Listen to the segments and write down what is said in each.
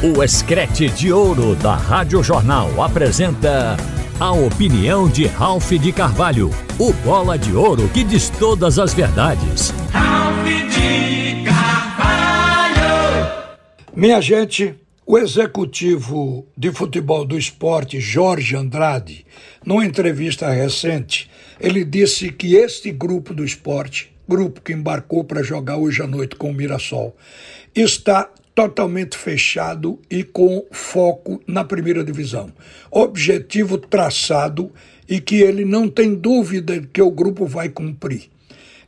O Escrete de Ouro da Rádio Jornal apresenta a opinião de Ralph de Carvalho, o bola de ouro que diz todas as verdades. Ralph de Carvalho! Minha gente, o executivo de futebol do esporte, Jorge Andrade, numa entrevista recente, ele disse que este grupo do esporte, grupo que embarcou para jogar hoje à noite com o Mirassol, está totalmente fechado e com foco na primeira divisão. Objetivo traçado e que ele não tem dúvida que o grupo vai cumprir.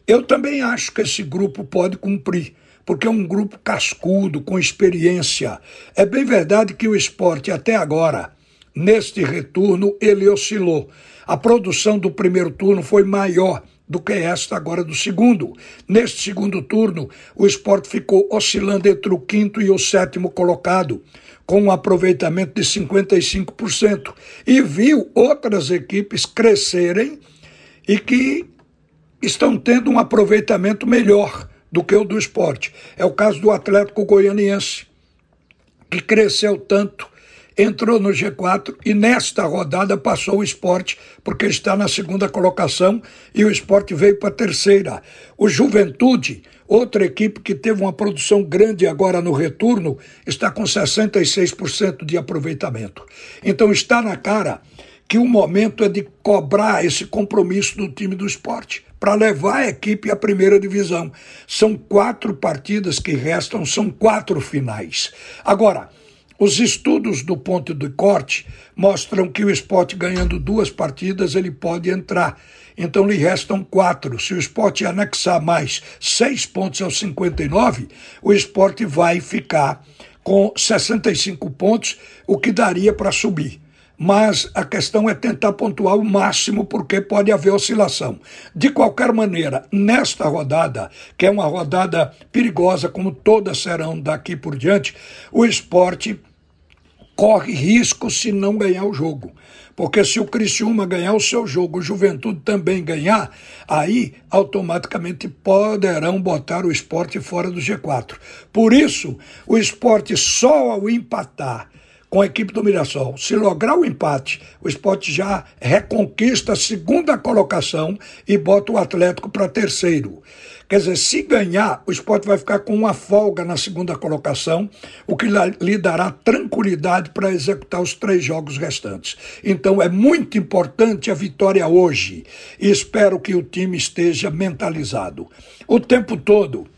Eu também acho que esse grupo pode cumprir, porque é um grupo cascudo, com experiência. É bem verdade que o esporte até agora, neste retorno, ele oscilou. A produção do primeiro turno foi maior do que esta agora do segundo. Neste segundo turno, o esporte ficou oscilando entre o quinto e o sétimo colocado, com um aproveitamento de 55%, e viu outras equipes crescerem e que estão tendo um aproveitamento melhor do que o do esporte. É o caso do Atlético Goianiense, que cresceu tanto entrou no G4 e nesta rodada passou o esporte, porque está na segunda colocação e o esporte veio para a terceira. O Juventude, outra equipe que teve uma produção grande agora no retorno, está com 66% de aproveitamento. Então está na cara que o momento é de cobrar esse compromisso do time do esporte para levar a equipe à primeira divisão. São quatro partidas que restam, são quatro finais. Agora, os estudos do ponto de corte mostram que o esporte ganhando duas partidas ele pode entrar. Então lhe restam quatro. Se o esporte anexar mais seis pontos aos 59, o esporte vai ficar com 65 pontos, o que daria para subir mas a questão é tentar pontuar o máximo, porque pode haver oscilação. De qualquer maneira, nesta rodada, que é uma rodada perigosa, como todas serão daqui por diante, o esporte corre risco se não ganhar o jogo. Porque se o Criciúma ganhar o seu jogo, o Juventude também ganhar, aí automaticamente poderão botar o esporte fora do G4. Por isso, o esporte só ao empatar com a equipe do Mirassol. Se lograr o empate, o esporte já reconquista a segunda colocação e bota o Atlético para terceiro. Quer dizer, se ganhar, o esporte vai ficar com uma folga na segunda colocação, o que lhe dará tranquilidade para executar os três jogos restantes. Então é muito importante a vitória hoje e espero que o time esteja mentalizado. O tempo todo,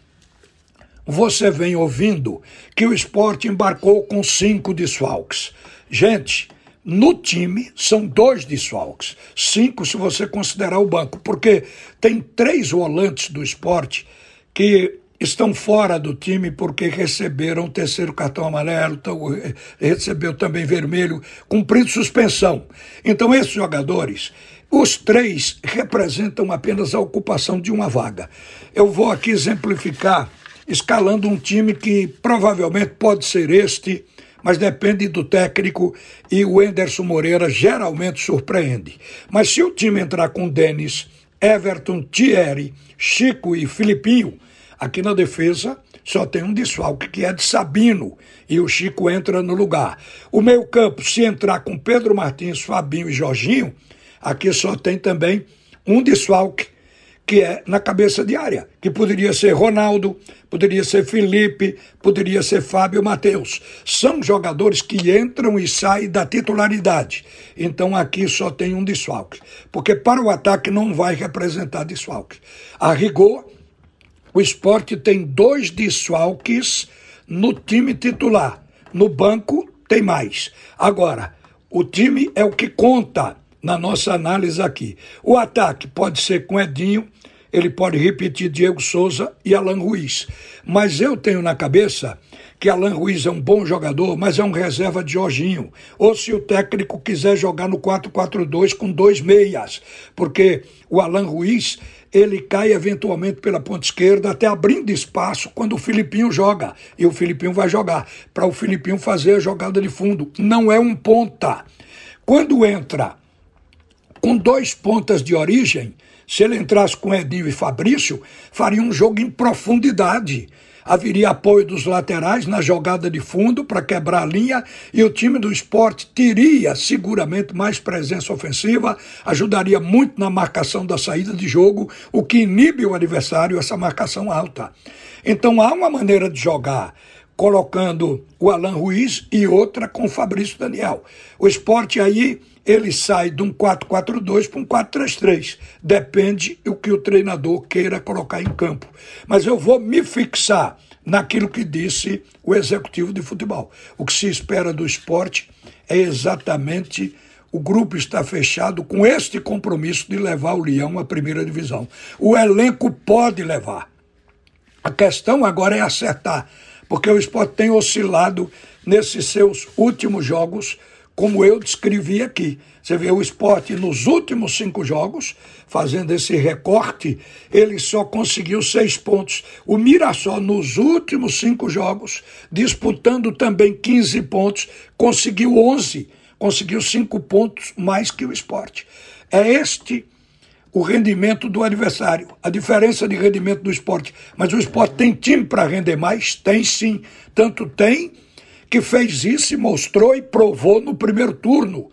você vem ouvindo que o esporte embarcou com cinco desfalques. Gente, no time são dois desfalques, cinco se você considerar o banco, porque tem três volantes do esporte que estão fora do time porque receberam o terceiro cartão amarelo, eh, recebeu também vermelho, cumprindo suspensão. Então, esses jogadores, os três representam apenas a ocupação de uma vaga. Eu vou aqui exemplificar escalando um time que provavelmente pode ser este mas depende do técnico e o Enderson Moreira geralmente surpreende. Mas se o time entrar com Denis, Everton, Thierry, Chico e Filipinho, aqui na defesa só tem um desfalque que é de Sabino e o Chico entra no lugar. O meio-campo, se entrar com Pedro Martins, Fabinho e Jorginho, aqui só tem também um desfalque que é na cabeça de área, que poderia ser Ronaldo, poderia ser Felipe, poderia ser Fábio Matheus. São jogadores que entram e saem da titularidade. Então aqui só tem um desfalque, porque para o ataque não vai representar desfalque. A rigor, o esporte tem dois desfalques no time titular. No banco tem mais. Agora, o time é o que conta na nossa análise aqui. O ataque pode ser com Edinho, ele pode repetir Diego Souza e Alan Ruiz. Mas eu tenho na cabeça que Alan Ruiz é um bom jogador, mas é um reserva de Jorginho. Ou se o técnico quiser jogar no 4-4-2 com dois meias, porque o Alan Ruiz ele cai eventualmente pela ponta esquerda, até abrindo espaço quando o Filipinho joga. E o Filipinho vai jogar, para o Filipinho fazer a jogada de fundo. Não é um ponta. Quando entra com dois pontas de origem, se ele entrasse com Edinho e Fabrício, faria um jogo em profundidade. haveria apoio dos laterais na jogada de fundo para quebrar a linha e o time do esporte teria seguramente mais presença ofensiva, ajudaria muito na marcação da saída de jogo, o que inibe o adversário essa marcação alta. Então há uma maneira de jogar colocando o Alan Ruiz e outra com o Fabrício Daniel. O esporte aí ele sai de um 4-4-2 para um 4-3-3. Depende do que o treinador queira colocar em campo. Mas eu vou me fixar naquilo que disse o executivo de futebol. O que se espera do esporte é exatamente o grupo está fechado com este compromisso de levar o Leão à primeira divisão. O elenco pode levar. A questão agora é acertar, porque o esporte tem oscilado nesses seus últimos jogos como eu descrevi aqui. Você vê o esporte nos últimos cinco jogos, fazendo esse recorte, ele só conseguiu seis pontos. O Mirassol, nos últimos cinco jogos, disputando também 15 pontos, conseguiu 11, conseguiu cinco pontos mais que o esporte. É este o rendimento do adversário, a diferença de rendimento do esporte. Mas o esporte tem time para render mais? Tem sim. Tanto tem que fez isso e mostrou e provou no primeiro turno,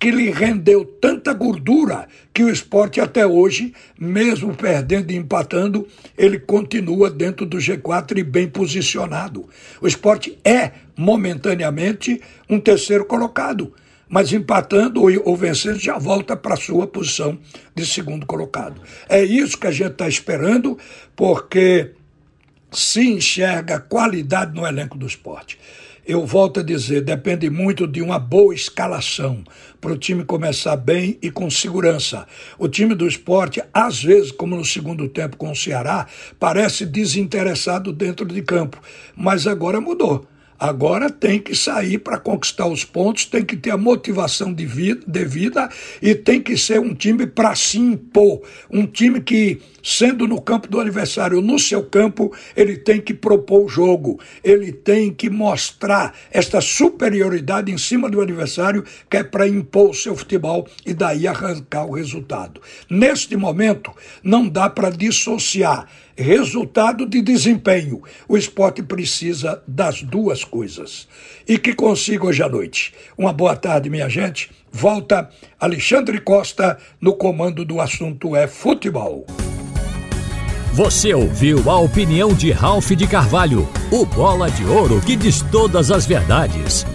que lhe rendeu tanta gordura que o esporte até hoje, mesmo perdendo e empatando, ele continua dentro do G4 e bem posicionado. O esporte é, momentaneamente, um terceiro colocado mas empatando ou, vencendo já volta para a sua posição de segundo colocado. É isso que a gente está esperando, porque se enxerga qualidade no elenco do esporte eu volto a dizer, depende muito de uma boa escalação para o time começar bem e com segurança. O time do esporte, às vezes, como no segundo tempo com o Ceará, parece desinteressado dentro de campo, mas agora mudou. Agora tem que sair para conquistar os pontos, tem que ter a motivação de vida, devida e tem que ser um time para se impor. Um time que, sendo no campo do adversário, no seu campo, ele tem que propor o jogo, ele tem que mostrar esta superioridade em cima do adversário, que é para impor o seu futebol e daí arrancar o resultado. Neste momento, não dá para dissociar resultado de desempenho. O esporte precisa das duas coisas. E que consiga hoje à noite. Uma boa tarde, minha gente. Volta Alexandre Costa no comando do assunto é futebol. Você ouviu a opinião de Ralph de Carvalho, o bola de ouro que diz todas as verdades.